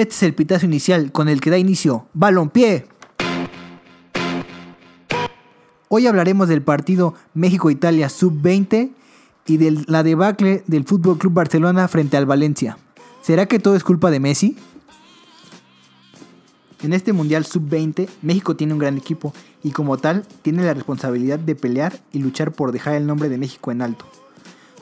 Este es el pitazo inicial con el que da inicio Balompié. Hoy hablaremos del partido México-Italia sub-20 y de la debacle del Fútbol Club Barcelona frente al Valencia. ¿Será que todo es culpa de Messi? En este Mundial Sub-20, México tiene un gran equipo y como tal tiene la responsabilidad de pelear y luchar por dejar el nombre de México en alto.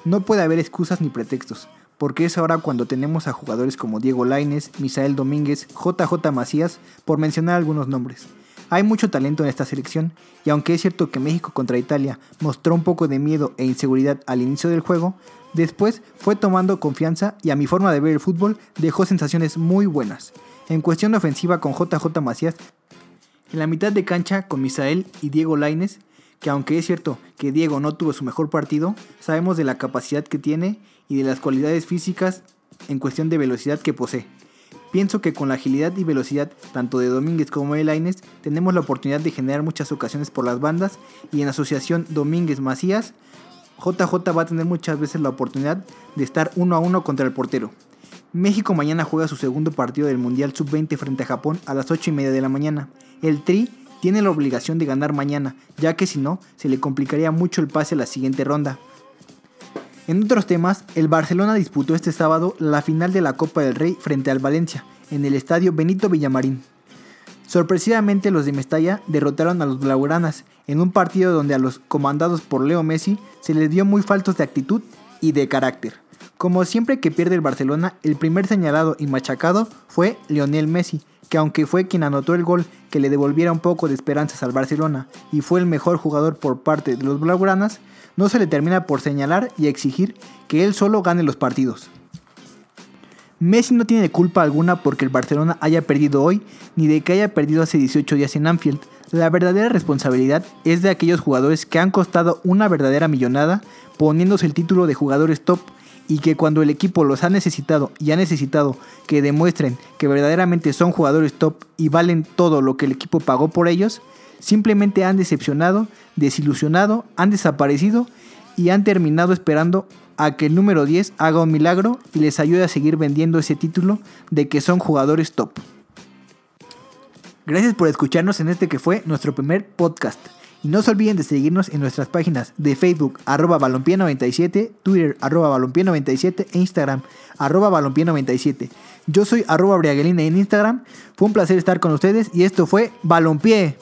No puede haber excusas ni pretextos, porque es ahora cuando tenemos a jugadores como Diego Laines, Misael Domínguez, JJ Macías, por mencionar algunos nombres. Hay mucho talento en esta selección y aunque es cierto que México contra Italia mostró un poco de miedo e inseguridad al inicio del juego, después fue tomando confianza y a mi forma de ver el fútbol dejó sensaciones muy buenas. En cuestión ofensiva con JJ Macías, en la mitad de cancha con Misael y Diego Laines, que aunque es cierto que Diego no tuvo su mejor partido, sabemos de la capacidad que tiene y de las cualidades físicas en cuestión de velocidad que posee. Pienso que con la agilidad y velocidad tanto de Domínguez como de Laines tenemos la oportunidad de generar muchas ocasiones por las bandas y en asociación Domínguez-Macías, JJ va a tener muchas veces la oportunidad de estar uno a uno contra el portero. México mañana juega su segundo partido del Mundial Sub-20 frente a Japón a las 8 y media de la mañana. El Tri tiene la obligación de ganar mañana, ya que si no, se le complicaría mucho el pase a la siguiente ronda. En otros temas, el Barcelona disputó este sábado la final de la Copa del Rey frente al Valencia, en el estadio Benito Villamarín. Sorpresivamente los de Mestalla derrotaron a los Blaugranas en un partido donde a los comandados por Leo Messi se les dio muy faltos de actitud y de carácter. Como siempre que pierde el Barcelona, el primer señalado y machacado fue Lionel Messi, que aunque fue quien anotó el gol que le devolviera un poco de esperanzas al Barcelona y fue el mejor jugador por parte de los Blaugranas, no se le termina por señalar y exigir que él solo gane los partidos. Messi no tiene culpa alguna porque el Barcelona haya perdido hoy, ni de que haya perdido hace 18 días en Anfield. La verdadera responsabilidad es de aquellos jugadores que han costado una verdadera millonada poniéndose el título de jugadores top y que cuando el equipo los ha necesitado y ha necesitado que demuestren que verdaderamente son jugadores top y valen todo lo que el equipo pagó por ellos, simplemente han decepcionado, desilusionado, han desaparecido y han terminado esperando a que el número 10 haga un milagro y les ayude a seguir vendiendo ese título de que son jugadores top. Gracias por escucharnos en este que fue nuestro primer podcast. Y no se olviden de seguirnos en nuestras páginas de Facebook, arroba balompié97, Twitter, arroba balompié97 e Instagram, arroba balompié97. Yo soy arroba briagelina en Instagram. Fue un placer estar con ustedes y esto fue Balompié.